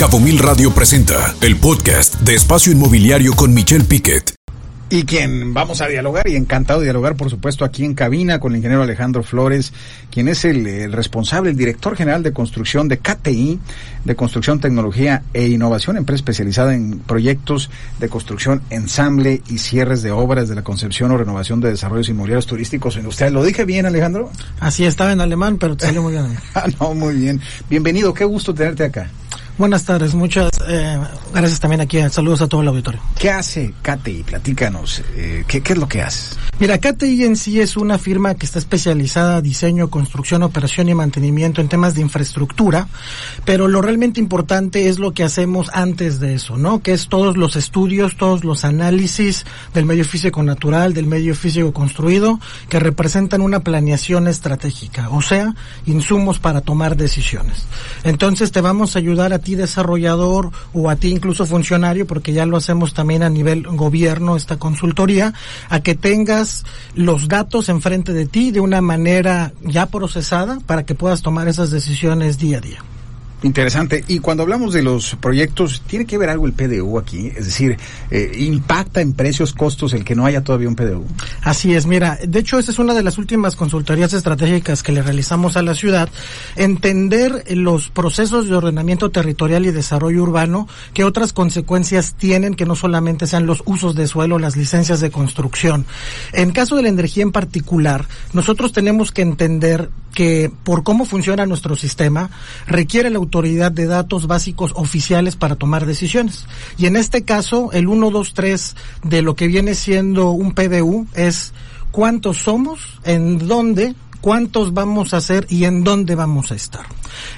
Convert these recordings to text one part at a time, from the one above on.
Cabo Mil Radio presenta el podcast de Espacio Inmobiliario con Michelle Piquet. Y quien vamos a dialogar, y encantado de dialogar, por supuesto, aquí en cabina con el ingeniero Alejandro Flores, quien es el, el, responsable, el director general de construcción de KTI, de Construcción, Tecnología e Innovación, empresa especializada en proyectos de construcción, ensamble y cierres de obras de la concepción o renovación de desarrollos inmobiliarios turísticos industriales. ¿Lo dije bien, Alejandro? Así estaba en alemán, pero te salió muy bien. ah, no, muy bien. Bienvenido, qué gusto tenerte acá. Buenas tardes, muchas eh, gracias también aquí. Saludos a todo el auditorio. ¿Qué hace KTI? Platícanos, eh, ¿qué, ¿qué, es lo que hace? Mira, KTI en sí es una firma que está especializada en diseño, construcción, operación y mantenimiento en temas de infraestructura, pero lo realmente importante es lo que hacemos antes de eso, ¿no? Que es todos los estudios, todos los análisis del medio físico natural, del medio físico construido, que representan una planeación estratégica, o sea, insumos para tomar decisiones. Entonces te vamos a ayudar a ti desarrollador o a ti incluso funcionario, porque ya lo hacemos también a nivel gobierno, esta consultoría, a que tengas los datos enfrente de ti de una manera ya procesada para que puedas tomar esas decisiones día a día. Interesante. Y cuando hablamos de los proyectos, ¿tiene que ver algo el PDU aquí? Es decir, eh, ¿impacta en precios, costos el que no haya todavía un PDU? Así es, mira, de hecho esa es una de las últimas consultorías estratégicas que le realizamos a la ciudad, entender los procesos de ordenamiento territorial y desarrollo urbano, que otras consecuencias tienen que no solamente sean los usos de suelo, las licencias de construcción. En caso de la energía en particular, nosotros tenemos que entender que por cómo funciona nuestro sistema, requiere la autoridad de datos básicos oficiales para tomar decisiones. Y en este caso, el 1, 2, 3 de lo que viene siendo un PDU es cuántos somos, en dónde, cuántos vamos a hacer y en dónde vamos a estar.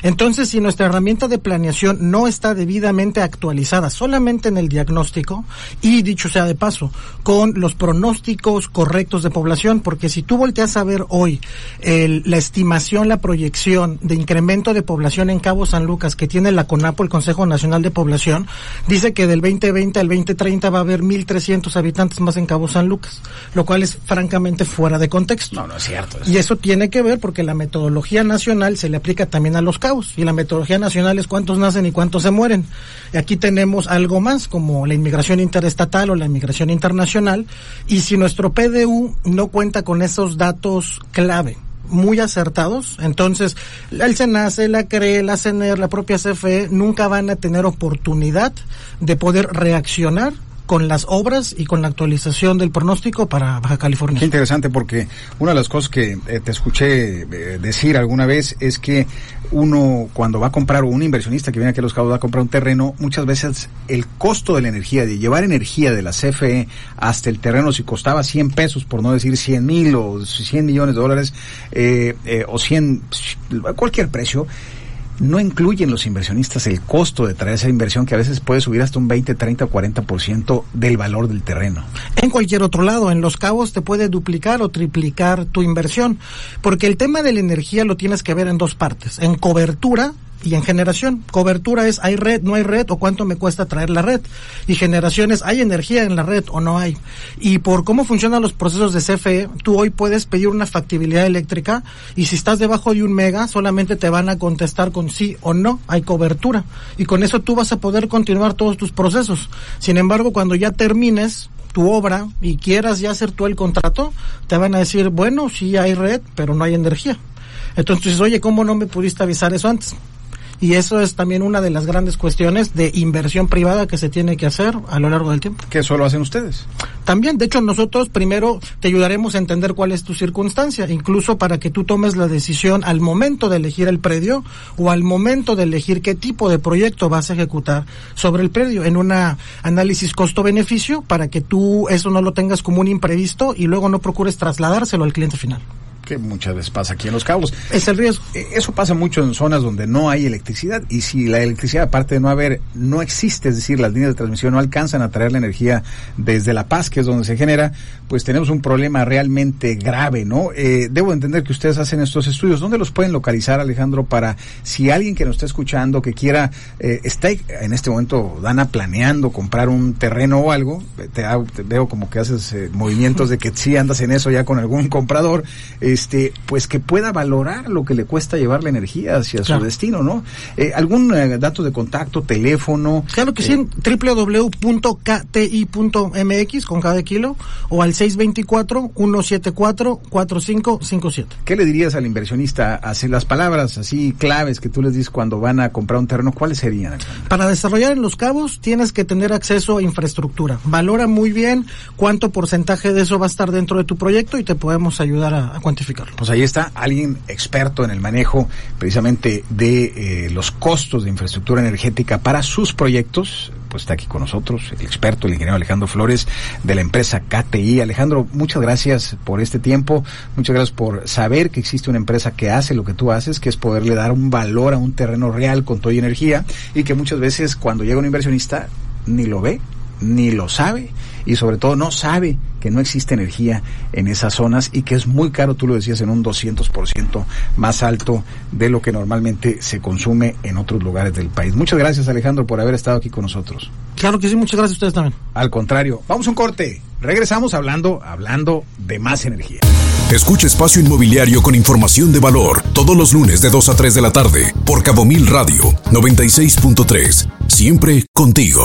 Entonces, si nuestra herramienta de planeación no está debidamente actualizada solamente en el diagnóstico y dicho sea de paso, con los pronósticos correctos de población, porque si tú volteas a ver hoy el, la estimación, la proyección de incremento de población en Cabo San Lucas que tiene la CONAPO, el Consejo Nacional de Población, dice que del 2020 al 2030 va a haber 1.300 habitantes más en Cabo San Lucas, lo cual es francamente fuera de contexto. No, no es cierto. Eso. Y eso tiene que ver porque la metodología nacional se le aplica también a los cabos y la metodología nacional es cuántos nacen y cuántos se mueren. Y aquí tenemos algo más como la inmigración interestatal o la inmigración internacional y si nuestro PDU no cuenta con esos datos clave muy acertados, entonces el SENACE, la CRE, la CENER, la propia CFE nunca van a tener oportunidad de poder reaccionar con las obras y con la actualización del pronóstico para Baja California. Qué interesante porque una de las cosas que eh, te escuché eh, decir alguna vez es que uno cuando va a comprar un inversionista que viene aquí a los cabos va a comprar un terreno, muchas veces el costo de la energía, de llevar energía de la CFE hasta el terreno, si costaba 100 pesos, por no decir 100 mil o 100 millones de dólares, eh, eh, o 100, cualquier precio, no incluyen los inversionistas el costo de traer esa inversión que a veces puede subir hasta un 20, 30 o 40% del valor del terreno. En cualquier otro lado, en Los Cabos te puede duplicar o triplicar tu inversión, porque el tema de la energía lo tienes que ver en dos partes, en cobertura y en generación. Cobertura es hay red, no hay red o cuánto me cuesta traer la red. Y generación es hay energía en la red o no hay. Y por cómo funcionan los procesos de CFE, tú hoy puedes pedir una factibilidad eléctrica y si estás debajo de un mega solamente te van a contestar con sí o no, hay cobertura. Y con eso tú vas a poder continuar todos tus procesos. Sin embargo, cuando ya termines tu obra y quieras ya hacer tú el contrato, te van a decir, bueno, sí hay red, pero no hay energía. Entonces, oye, ¿cómo no me pudiste avisar eso antes? Y eso es también una de las grandes cuestiones de inversión privada que se tiene que hacer a lo largo del tiempo. ¿Qué eso lo hacen ustedes? También, de hecho, nosotros primero te ayudaremos a entender cuál es tu circunstancia, incluso para que tú tomes la decisión al momento de elegir el predio o al momento de elegir qué tipo de proyecto vas a ejecutar sobre el predio en una análisis costo-beneficio para que tú eso no lo tengas como un imprevisto y luego no procures trasladárselo al cliente final que muchas veces pasa aquí en Los Cabos. Es el riesgo. Eso pasa mucho en zonas donde no hay electricidad y si la electricidad, aparte de no haber, no existe, es decir, las líneas de transmisión no alcanzan a traer la energía desde La Paz, que es donde se genera, pues tenemos un problema realmente grave, ¿no? Eh, debo entender que ustedes hacen estos estudios. ¿Dónde los pueden localizar, Alejandro, para si alguien que nos está escuchando, que quiera, eh, está en este momento, Dana, planeando comprar un terreno o algo, te, te veo como que haces eh, movimientos de que sí andas en eso ya con algún comprador, eh, este, pues que pueda valorar lo que le cuesta llevar la energía hacia su destino, ¿no? Eh, ¿Algún eh, dato de contacto, teléfono? Claro que sí, en www.kti.mx con cada kilo o al 624-174-4557. ¿Qué le dirías al inversionista? Hace las palabras así claves que tú les dices cuando van a comprar un terreno, ¿cuáles serían? Para desarrollar en Los Cabos tienes que tener acceso a infraestructura. Valora muy bien cuánto porcentaje de eso va a estar dentro de tu proyecto y te podemos ayudar a, Pues ahí está alguien experto en el manejo precisamente de eh, los costos de infraestructura energética para sus proyectos. Pues está aquí con nosotros, el experto, el ingeniero Alejandro Flores de la empresa KTI. Alejandro, muchas gracias por este tiempo, muchas gracias por saber que existe una empresa que hace lo que tú haces, que es poderle dar un valor a un terreno real con toda energía y que muchas veces cuando llega un inversionista ni lo ve, ni lo sabe y sobre todo no sabe que no existe energía en esas zonas y que es muy caro, tú lo decías, en un 200% más alto de lo que normalmente se consume en otros lugares del país. Muchas gracias Alejandro por haber estado aquí con nosotros. Claro que sí, muchas gracias a ustedes también. Al contrario, vamos a un corte. Regresamos hablando, hablando de más energía. Escucha Espacio Inmobiliario con información de valor todos los lunes de 2 a 3 de la tarde por Cabo Mil Radio 96.3. Siempre contigo.